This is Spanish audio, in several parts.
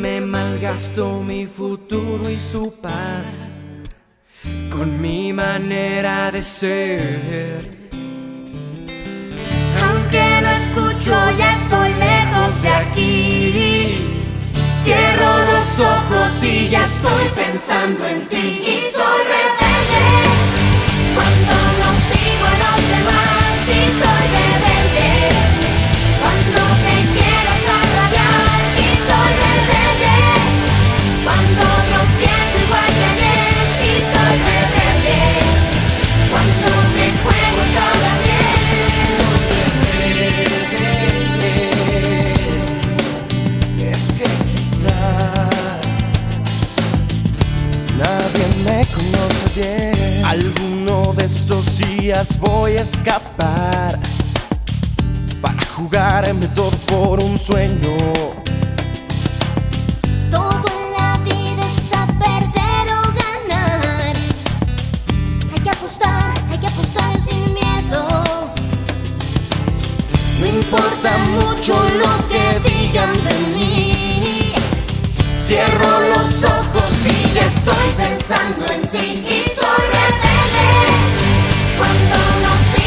me malgasto mi futuro y su paz con mi manera de ser. Aunque no escucho, ya estoy lejos de aquí. Cierro los ojos y ya estoy pensando en ti y soy rebelde cuando no sigo a los demás y soy me conoce bien. Alguno de estos días voy a escapar para jugar jugarme todo por un sueño. Todo en la vida es a perder o ganar. Hay que apostar, hay que apostar sin miedo. No importa mucho lo que digan de mí. Cierro los ya estoy pensando en ti y soy rebelde cuando nací.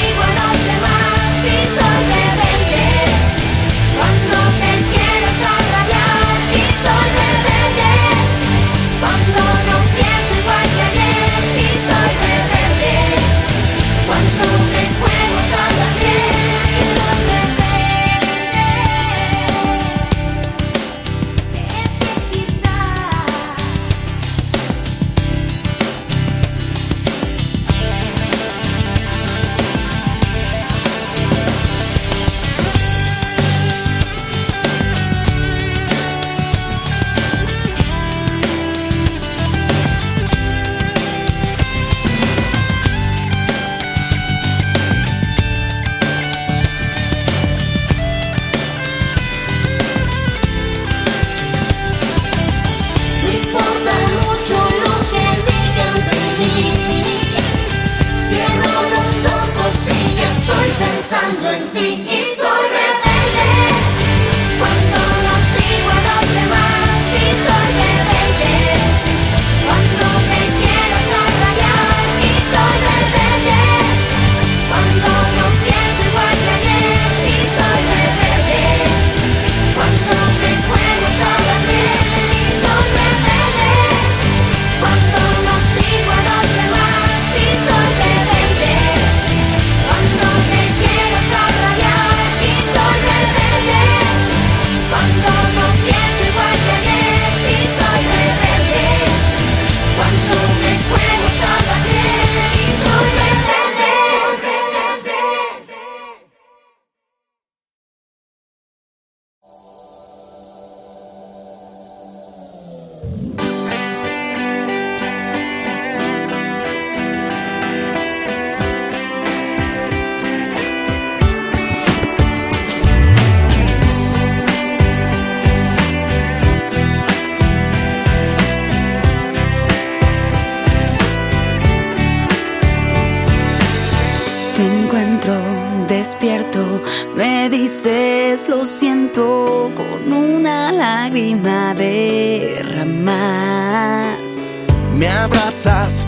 primavera más. Me abrazas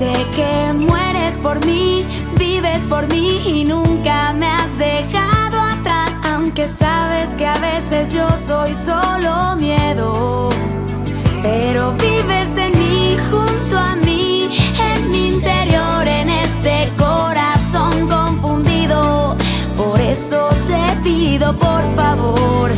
Sé que mueres por mí, vives por mí y nunca me has dejado atrás. Aunque sabes que a veces yo soy solo miedo, pero vives en mí, junto a mí, en mi interior, en este corazón confundido. Por eso te pido, por favor,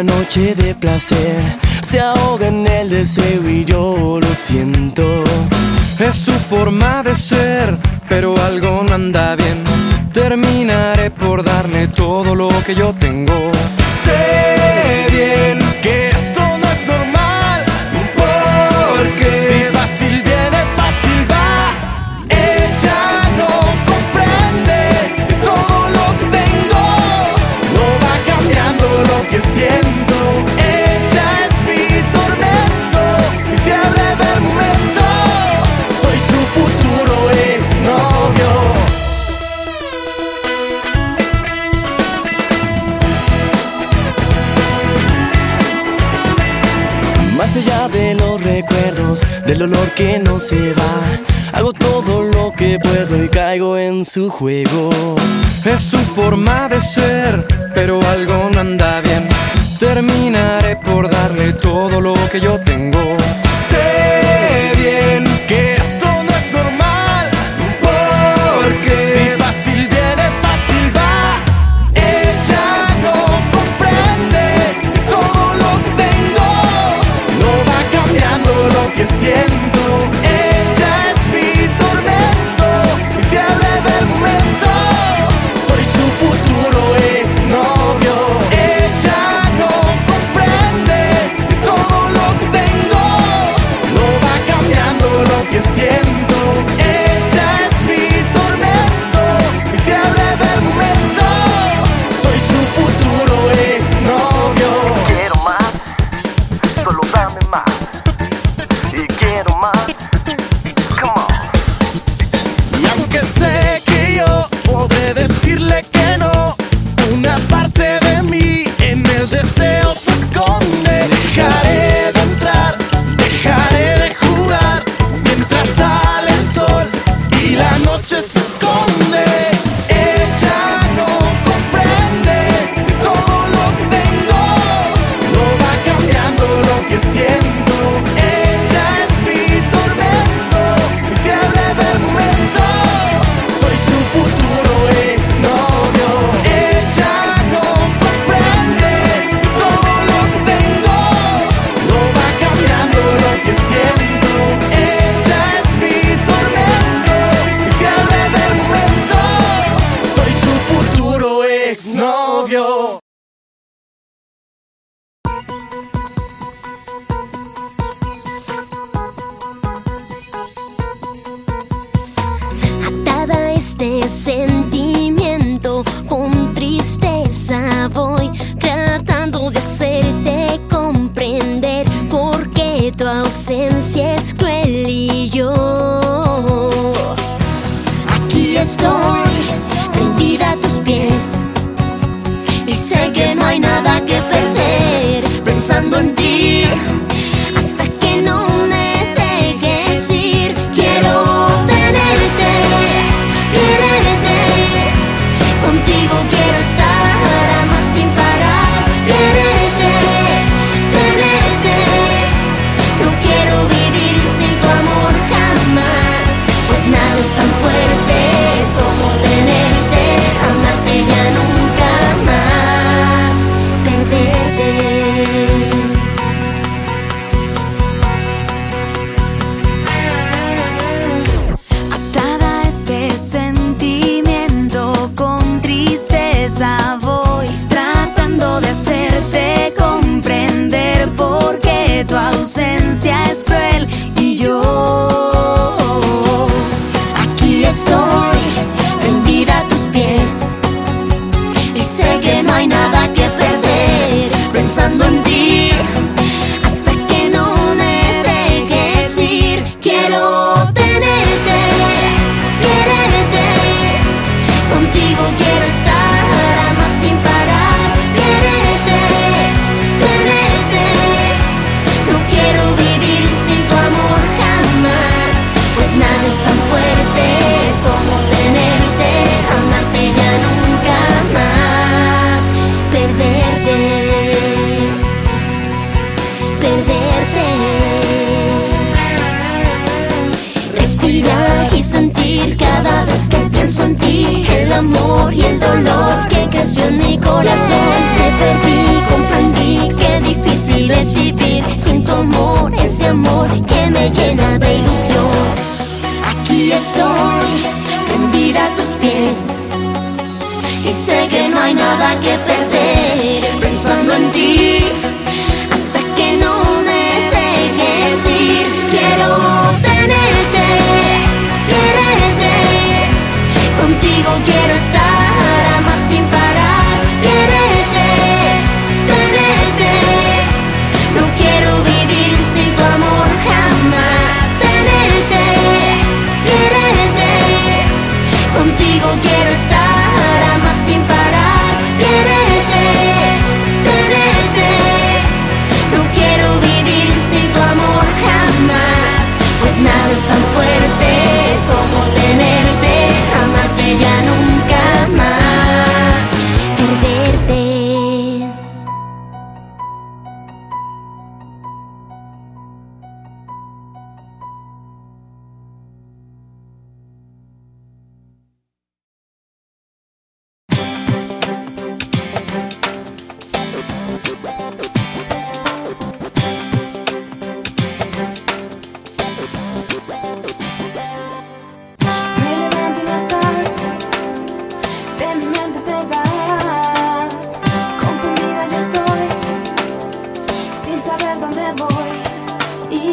Una noche de placer se ahoga en el deseo y yo lo siento. Es su forma de ser, pero algo no anda bien. Terminaré por darle todo lo que yo tengo. del olor que no se va. Hago todo lo que puedo y caigo en su juego. Es su forma de ser, pero algo no anda bien. Terminaré por darle todo lo que yo tengo. eres cruel y yo. Aquí estoy, rendida a tus pies. Y sé que no hay nada que perder pensando en ti. why not? corazón te perdí, comprendí que difícil es vivir sin tu amor, ese amor que me llena de ilusión. Aquí estoy, rendida a tus pies, y sé que no hay nada que perder pensando en ti.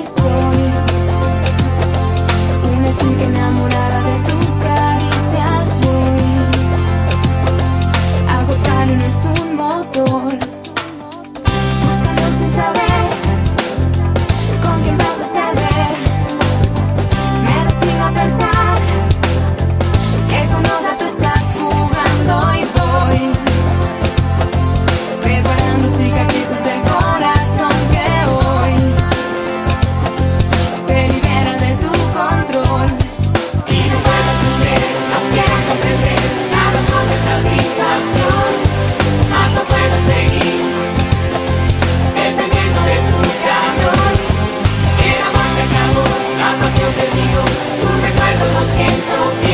Soy una chica enamorada de tus caricias. hoy. a botar en esos motores, buscando sin saber. Seguí el momento de tu carro, era más cercano la pasión de vino, tu recuerdo lo siento.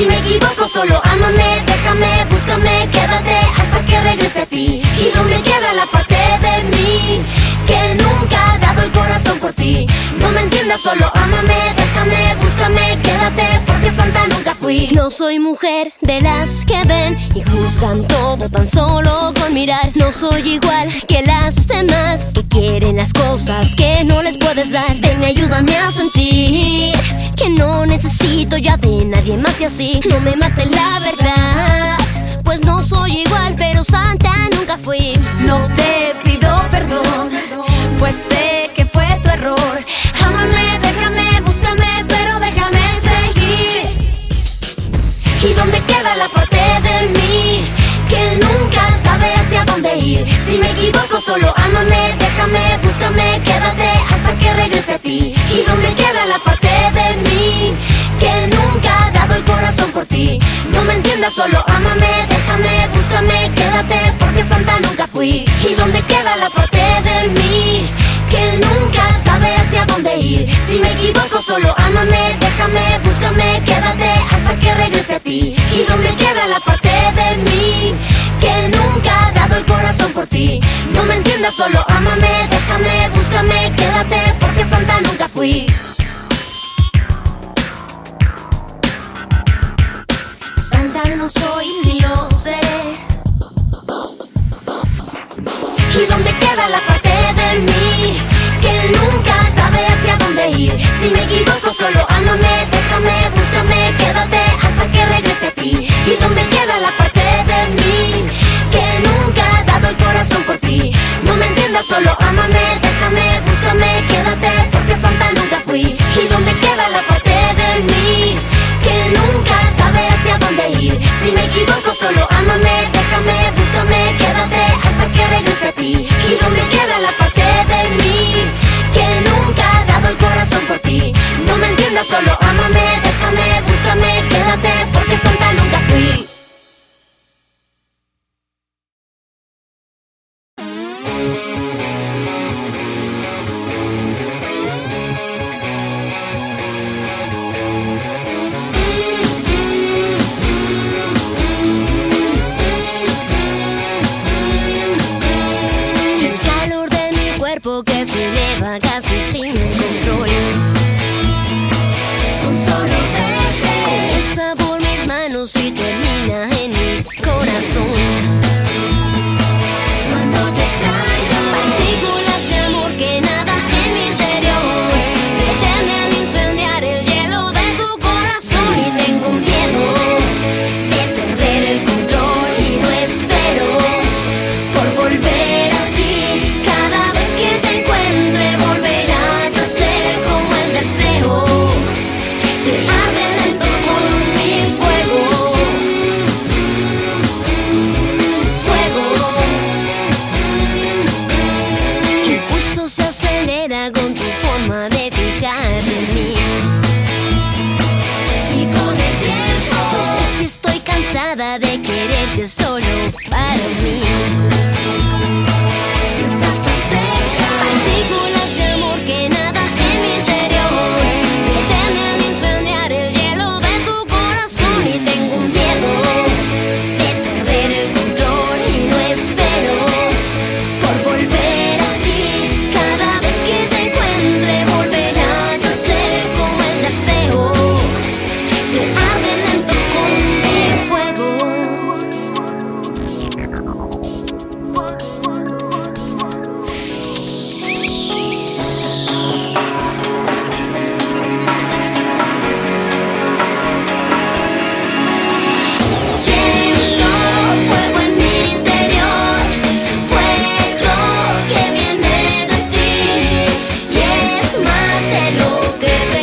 Si me equivoco, solo ámame, déjame, búscame, quédate hasta que regrese a ti. ¿Y dónde queda la corazón por ti? No me entiendas, solo ámame, déjame, búscame, quédate porque santa nunca fui. No soy mujer de las que ven y juzgan todo tan solo con mirar. No soy igual que las demás que quieren las cosas que no les puedes dar. Ven, ayúdame a sentir que no necesito ya de nadie más y así no me mate la verdad. Pues no soy igual, pero santa nunca fui. No te pido perdón, pues sé que fue tu error. Ámame, déjame, búscame, pero déjame seguir. ¿Y dónde queda la parte de mí que nunca sabe hacia dónde ir? Si me equivoco, solo ámame, déjame, búscame, quédate hasta que regrese a ti. ¿Y dónde queda la parte de mí que nunca ha dado el corazón por ti? No me entiendas, solo ámame, déjame, búscame, quédate porque santa nunca fui. ¿Y dónde queda la parte Si me equivoco, solo ámame, déjame, búscame, quédate hasta que regrese a ti. ¿Y dónde queda la parte de mí que nunca ha dado el corazón por ti? No me entiendas, solo ámame, déjame, búscame, quédate porque santa nunca fui. Santa no soy ni lo seré. ¿Y dónde queda Si me equivoco, solo ámame, déjame, búscame, quédate hasta que regrese a ti. ¿Y dónde queda la parte de mí que nunca ha dado el corazón por ti? No me entiendas, solo ámame, déjame, búscame, quédate porque santa nunca fui. ¿Y dónde queda la parte de mí que nunca sabe hacia dónde ir? Si me equivoco, solo ámame, déjame, búscame, quédate te